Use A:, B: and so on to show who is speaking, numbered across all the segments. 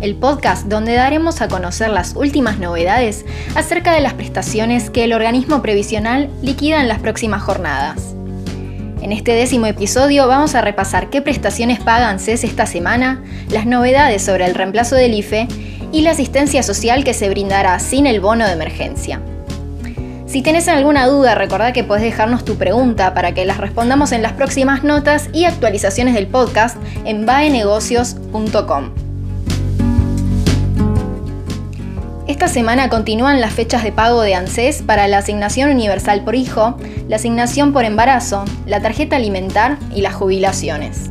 A: el podcast donde daremos a conocer las últimas novedades acerca de las prestaciones que el organismo previsional liquida en las próximas jornadas. En este décimo episodio vamos a repasar qué prestaciones pagan CES esta semana, las novedades sobre el reemplazo del IFE y la asistencia social que se brindará sin el bono de emergencia. Si tenés alguna duda, recordá que podés dejarnos tu pregunta para que las respondamos en las próximas notas y actualizaciones del podcast en baenegocios.com. Esta semana continúan las fechas de pago de ANSES para la asignación universal por hijo, la asignación por embarazo, la tarjeta alimentar y las jubilaciones.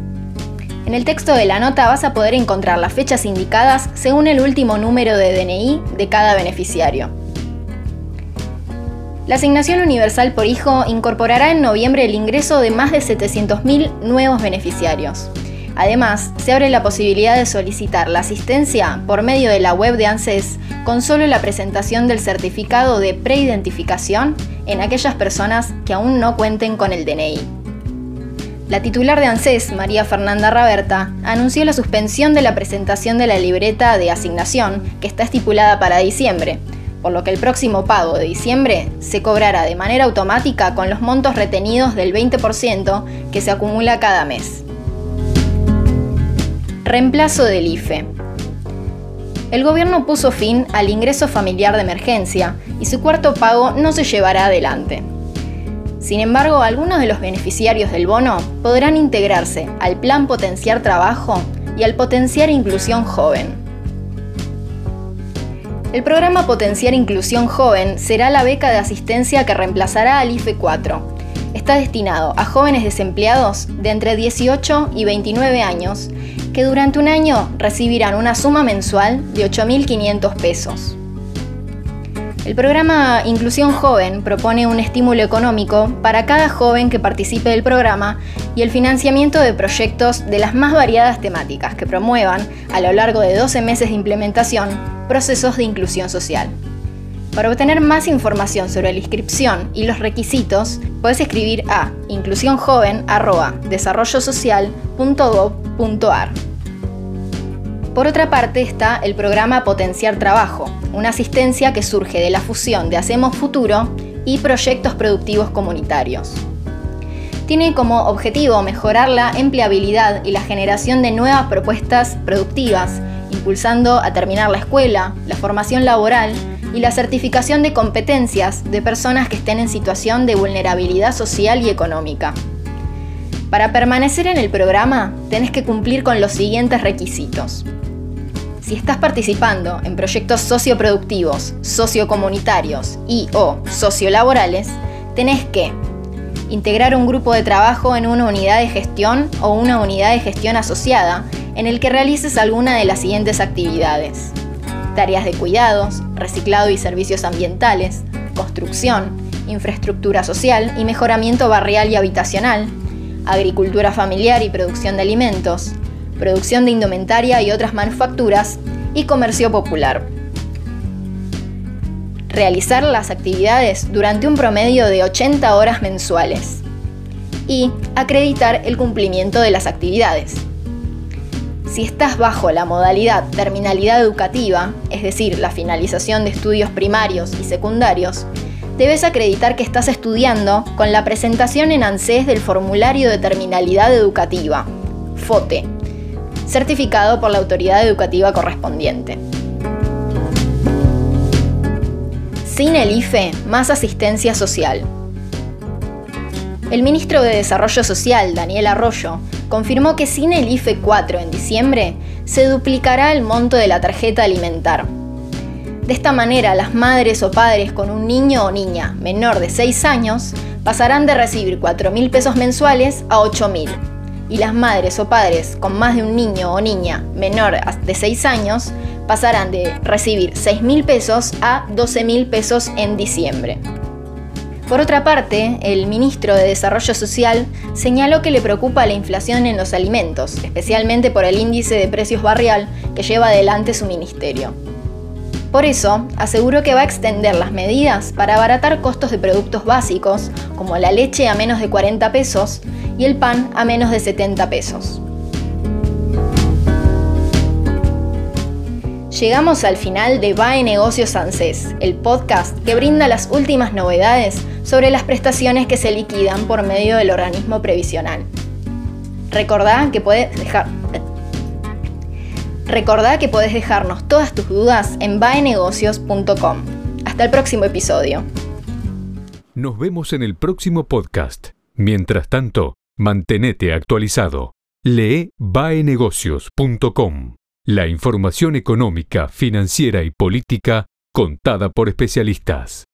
A: En el texto de la nota vas a poder encontrar las fechas indicadas según el último número de DNI de cada beneficiario. La asignación universal por hijo incorporará en noviembre el ingreso de más de 700.000 nuevos beneficiarios. Además, se abre la posibilidad de solicitar la asistencia por medio de la web de ANSES con solo la presentación del certificado de preidentificación en aquellas personas que aún no cuenten con el DNI. La titular de ANSES, María Fernanda Raberta, anunció la suspensión de la presentación de la libreta de asignación que está estipulada para diciembre, por lo que el próximo pago de diciembre se cobrará de manera automática con los montos retenidos del 20% que se acumula cada mes. Reemplazo del IFE. El gobierno puso fin al ingreso familiar de emergencia y su cuarto pago no se llevará adelante. Sin embargo, algunos de los beneficiarios del bono podrán integrarse al Plan Potenciar Trabajo y al Potenciar Inclusión Joven. El programa Potenciar Inclusión Joven será la beca de asistencia que reemplazará al IFE 4 está destinado a jóvenes desempleados de entre 18 y 29 años que durante un año recibirán una suma mensual de 8.500 pesos. El programa Inclusión Joven propone un estímulo económico para cada joven que participe del programa y el financiamiento de proyectos de las más variadas temáticas que promuevan, a lo largo de 12 meses de implementación, procesos de inclusión social. Para obtener más información sobre la inscripción y los requisitos, puedes escribir a inclusionjoven.desarrollosocial.gov.ar. Por otra parte está el programa Potenciar Trabajo, una asistencia que surge de la fusión de Hacemos Futuro y proyectos productivos comunitarios. Tiene como objetivo mejorar la empleabilidad y la generación de nuevas propuestas productivas, impulsando a terminar la escuela, la formación laboral y la certificación de competencias de personas que estén en situación de vulnerabilidad social y económica. Para permanecer en el programa, tenés que cumplir con los siguientes requisitos. Si estás participando en proyectos socioproductivos, sociocomunitarios y o sociolaborales, tenés que integrar un grupo de trabajo en una unidad de gestión o una unidad de gestión asociada en el que realices alguna de las siguientes actividades tareas de cuidados, reciclado y servicios ambientales, construcción, infraestructura social y mejoramiento barrial y habitacional, agricultura familiar y producción de alimentos, producción de indumentaria y otras manufacturas y comercio popular. Realizar las actividades durante un promedio de 80 horas mensuales y acreditar el cumplimiento de las actividades si estás bajo la modalidad terminalidad educativa, es decir, la finalización de estudios primarios y secundarios, debes acreditar que estás estudiando con la presentación en ANSES del formulario de terminalidad educativa, FOTE, certificado por la autoridad educativa correspondiente. Sin el IFE, más asistencia social. El ministro de Desarrollo Social, Daniel Arroyo, confirmó que sin el IFE 4 en diciembre se duplicará el monto de la tarjeta alimentar. De esta manera, las madres o padres con un niño o niña menor de 6 años pasarán de recibir 4 mil pesos mensuales a 8 mil. Y las madres o padres con más de un niño o niña menor de 6 años pasarán de recibir 6 mil pesos a 12 mil pesos en diciembre. Por otra parte, el ministro de Desarrollo Social señaló que le preocupa la inflación en los alimentos, especialmente por el índice de precios barrial que lleva adelante su ministerio. Por eso, aseguró que va a extender las medidas para abaratar costos de productos básicos, como la leche a menos de 40 pesos y el pan a menos de 70 pesos. Llegamos al final de BAE Negocios ANSES, el podcast que brinda las últimas novedades sobre las prestaciones que se liquidan por medio del organismo previsional. Recordá que puedes dejar Recordá que podés dejarnos todas tus dudas en baenegocios.com. Hasta el próximo episodio.
B: Nos vemos en el próximo podcast. Mientras tanto, mantenete actualizado. Lee baenegocios.com. La información económica, financiera y política contada por especialistas.